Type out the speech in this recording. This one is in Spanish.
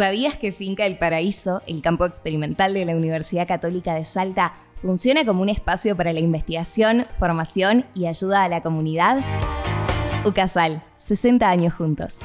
¿Sabías que Finca El Paraíso, el campo experimental de la Universidad Católica de Salta, funciona como un espacio para la investigación, formación y ayuda a la comunidad? UCASAL, 60 años juntos.